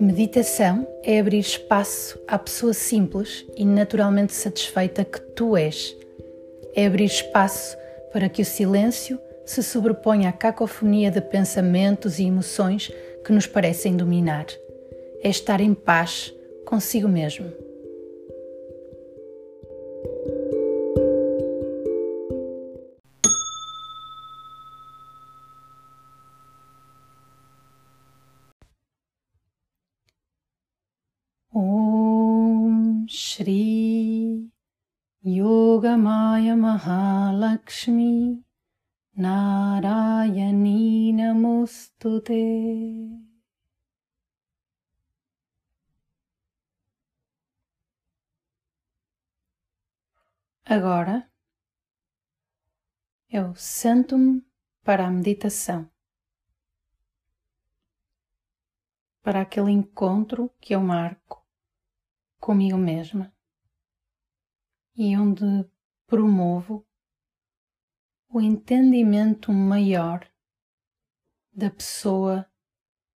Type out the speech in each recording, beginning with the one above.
Meditação é abrir espaço à pessoa simples e naturalmente satisfeita que tu és. É abrir espaço para que o silêncio se sobreponha à cacofonia de pensamentos e emoções que nos parecem dominar. É estar em paz consigo mesmo. Shri Yogamaya Mahalakshmi Narayani Namostute. Agora eu sento-me para a meditação, para aquele encontro que eu marco comigo mesma e onde promovo o entendimento maior da pessoa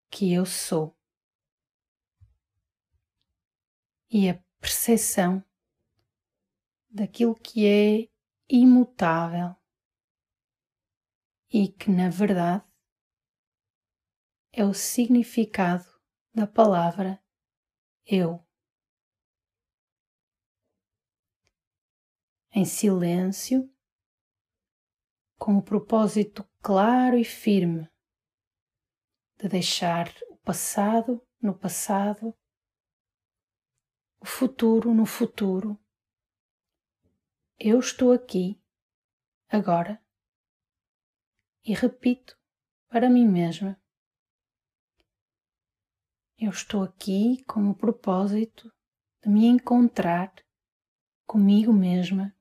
que eu sou e a percepção daquilo que é imutável e que, na verdade, é o significado da palavra eu. Em silêncio, com o propósito claro e firme de deixar o passado no passado, o futuro no futuro. Eu estou aqui, agora, e repito para mim mesma. Eu estou aqui com o propósito de me encontrar comigo mesma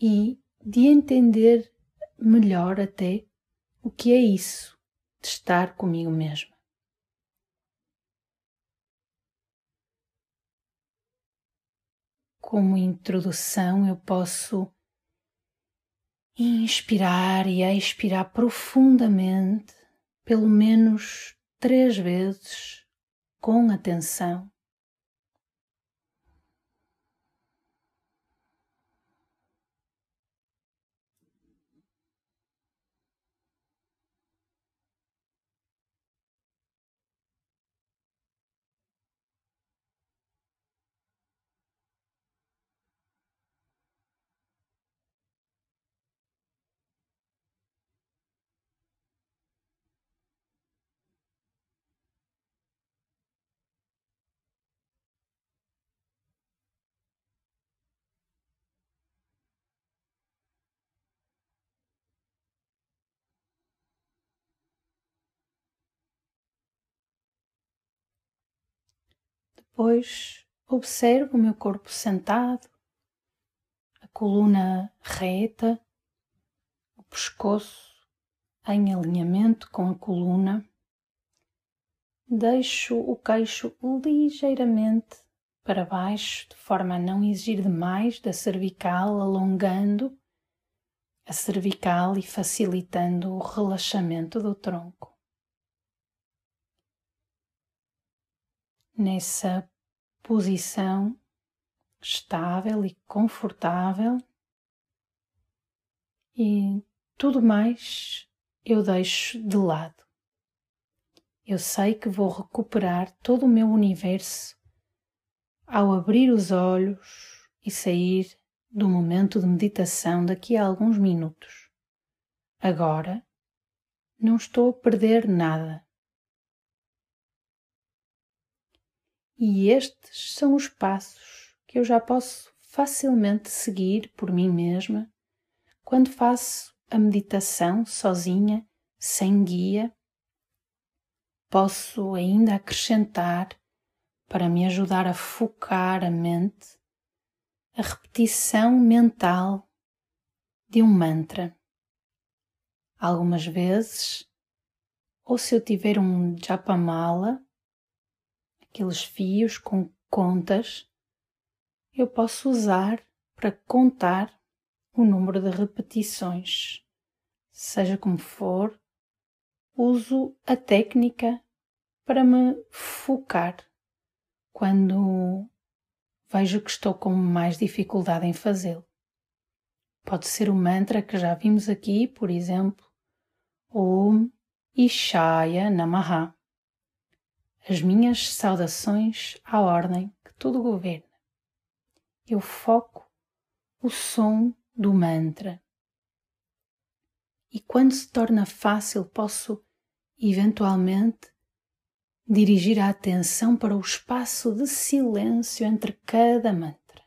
e de entender melhor até o que é isso de estar comigo mesma. Como introdução, eu posso inspirar e expirar profundamente, pelo menos três vezes, com atenção. Depois observo o meu corpo sentado, a coluna reta, o pescoço em alinhamento com a coluna. Deixo o queixo ligeiramente para baixo, de forma a não exigir demais da cervical, alongando a cervical e facilitando o relaxamento do tronco. Nessa posição estável e confortável, e tudo mais eu deixo de lado. Eu sei que vou recuperar todo o meu universo ao abrir os olhos e sair do momento de meditação daqui a alguns minutos. Agora não estou a perder nada. E estes são os passos que eu já posso facilmente seguir por mim mesma quando faço a meditação sozinha, sem guia. Posso ainda acrescentar, para me ajudar a focar a mente, a repetição mental de um mantra. Algumas vezes, ou se eu tiver um japamala, aqueles fios com contas, eu posso usar para contar o número de repetições. Seja como for, uso a técnica para me focar quando vejo que estou com mais dificuldade em fazê-lo. Pode ser o mantra que já vimos aqui, por exemplo, Om Ishaya Namaha. As minhas saudações à ordem que tudo governa. Eu foco o som do mantra. E quando se torna fácil, posso eventualmente dirigir a atenção para o espaço de silêncio entre cada mantra.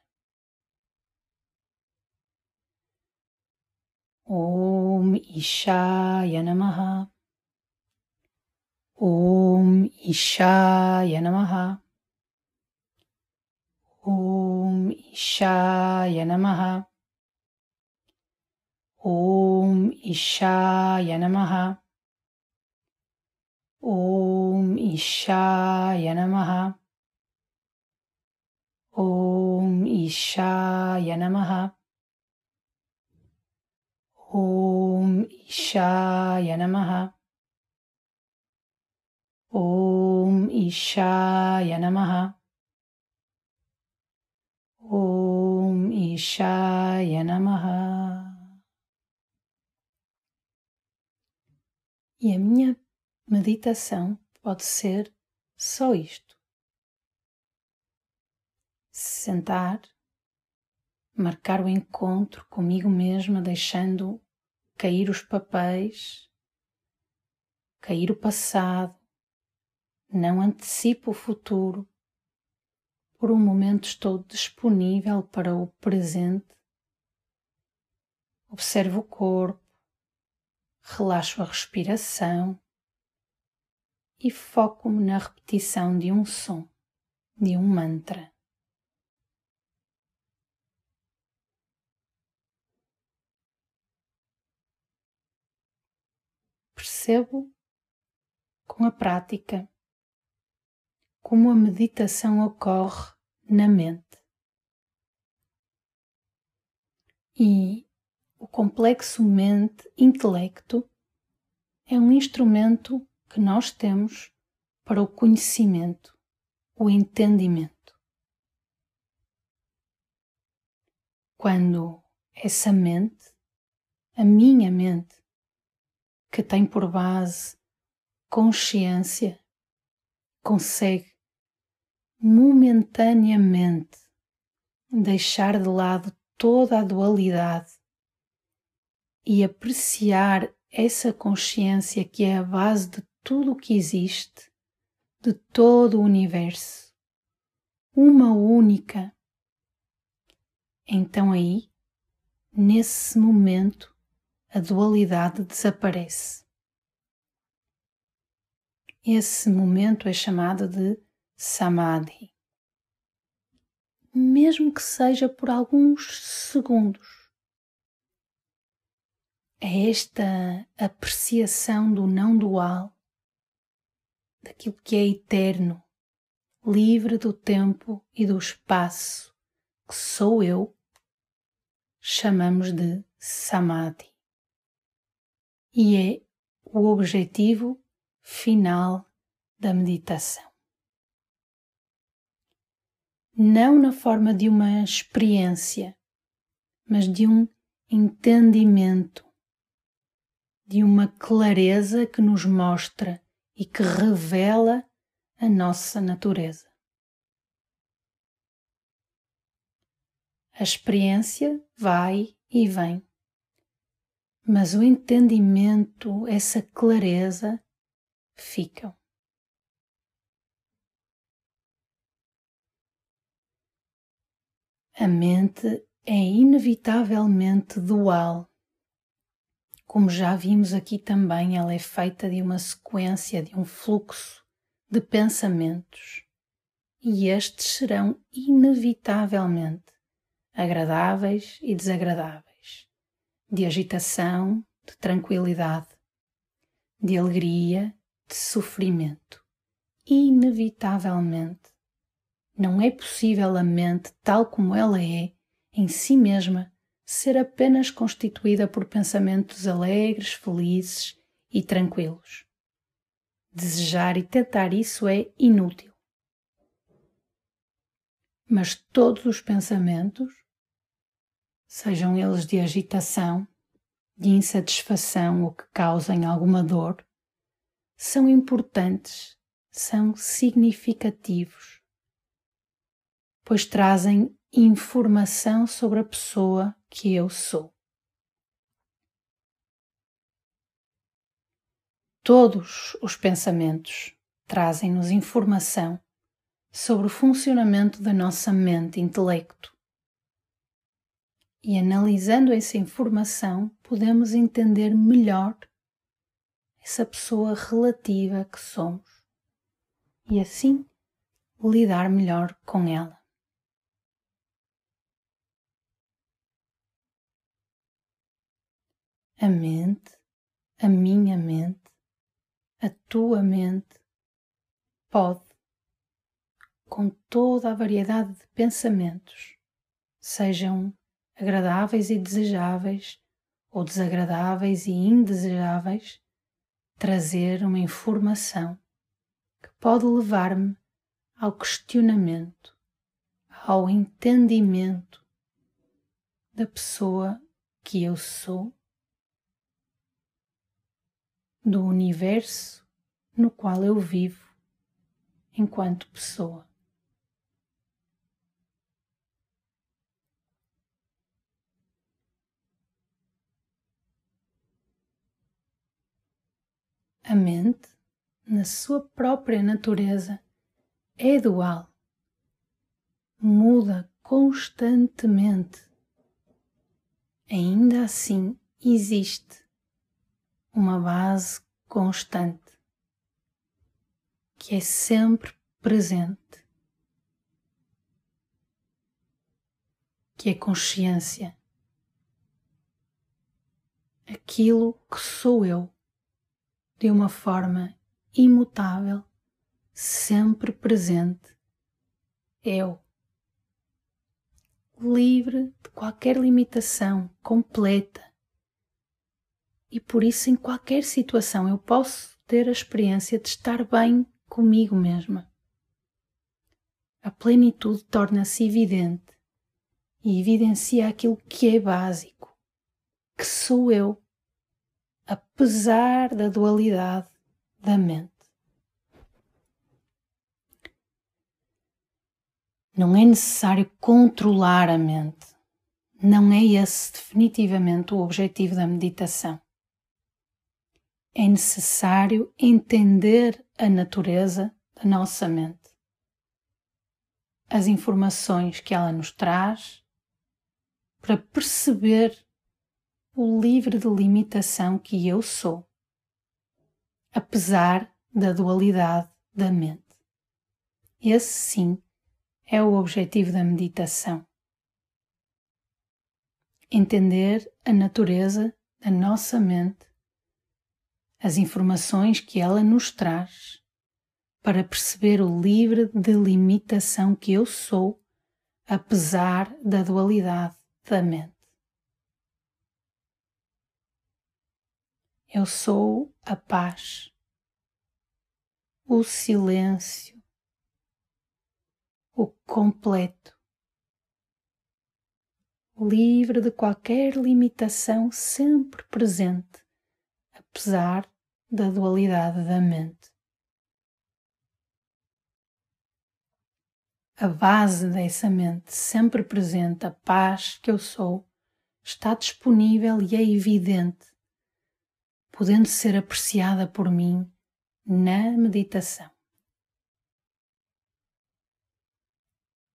Om Ishaya Namaha. ॐ ईशाय नमः। ॐ ईशाय नमः। ॐ ईशाय नमः। ॐ ईशाय नमः। ॐ ईशाय नमः। ॐ ईशाय नमः। Om Ishaya Namaha. Om Ishaya Namaha. E a minha meditação pode ser só isto. Sentar, marcar o encontro comigo mesma, deixando cair os papéis, cair o passado, não antecipo o futuro. Por um momento estou disponível para o presente. Observo o corpo, relaxo a respiração e foco-me na repetição de um som, de um mantra. Percebo com a prática como a meditação ocorre na mente. E o complexo mente-intelecto é um instrumento que nós temos para o conhecimento, o entendimento. Quando essa mente, a minha mente, que tem por base consciência, consegue momentaneamente deixar de lado toda a dualidade e apreciar essa consciência que é a base de tudo o que existe, de todo o universo, uma única. Então aí, nesse momento, a dualidade desaparece. Esse momento é chamado de samadhi. Mesmo que seja por alguns segundos. É esta apreciação do não dual daquilo que é eterno, livre do tempo e do espaço, que sou eu, chamamos de samadhi. E é o objetivo final da meditação. Não na forma de uma experiência, mas de um entendimento, de uma clareza que nos mostra e que revela a nossa natureza. A experiência vai e vem, mas o entendimento, essa clareza, ficam. A mente é inevitavelmente dual. Como já vimos aqui também, ela é feita de uma sequência, de um fluxo de pensamentos, e estes serão inevitavelmente agradáveis e desagradáveis, de agitação, de tranquilidade, de alegria, de sofrimento. Inevitavelmente, não é possível a mente, tal como ela é, em si mesma, ser apenas constituída por pensamentos alegres, felizes e tranquilos. desejar e tentar isso é inútil. Mas todos os pensamentos, sejam eles de agitação, de insatisfação ou que causem alguma dor, são importantes, são significativos, pois trazem informação sobre a pessoa que eu sou. Todos os pensamentos trazem-nos informação sobre o funcionamento da nossa mente intelecto. E analisando essa informação, podemos entender melhor essa pessoa relativa que somos e assim lidar melhor com ela. A mente, a minha mente, a tua mente pode, com toda a variedade de pensamentos, sejam agradáveis e desejáveis ou desagradáveis e indesejáveis, trazer uma informação que pode levar-me ao questionamento, ao entendimento da pessoa que eu sou do universo no qual eu vivo enquanto pessoa. A mente, na sua própria natureza, é dual, muda constantemente. Ainda assim, existe uma base constante que é sempre presente, que é consciência, aquilo que sou eu, de uma forma imutável, sempre presente, eu, livre de qualquer limitação, completa e por isso, em qualquer situação, eu posso ter a experiência de estar bem comigo mesma. A plenitude torna-se evidente e evidencia aquilo que é básico, que sou eu, apesar da dualidade da mente. Não é necessário controlar a mente. Não é esse definitivamente o objetivo da meditação é necessário entender a natureza da nossa mente, as informações que ela nos traz, para perceber o livre de limitação que eu sou, apesar da dualidade da mente. Esse sim é o objetivo da meditação. Entender a natureza da nossa mente as informações que ela nos traz para perceber o livre de limitação que eu sou, apesar da dualidade da mente. Eu sou a paz, o silêncio, o completo, livre de qualquer limitação sempre presente apesar da dualidade da mente. A base dessa mente, sempre presente, a paz que eu sou, está disponível e é evidente, podendo ser apreciada por mim na meditação.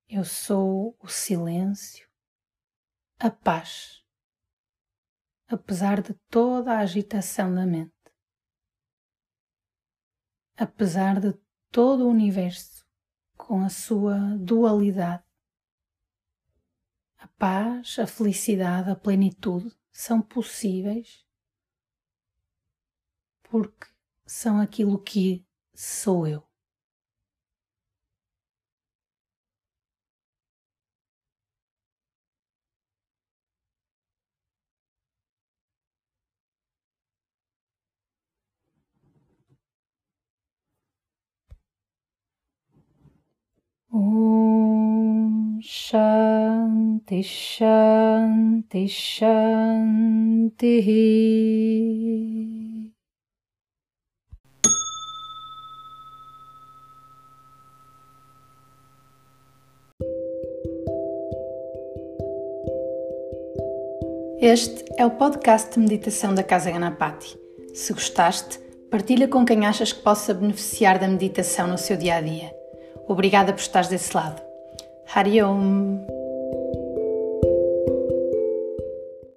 Eu sou o silêncio, a paz apesar de toda a agitação da mente, apesar de todo o universo com a sua dualidade. A paz, a felicidade, a plenitude são possíveis porque são aquilo que sou eu. Om Shanti Shanti Shanti. Este é o podcast de meditação da Casa Ganapati. Se gostaste, partilha com quem achas que possa beneficiar da meditação no seu dia a dia. Obrigada por estares desse lado. Hari Om.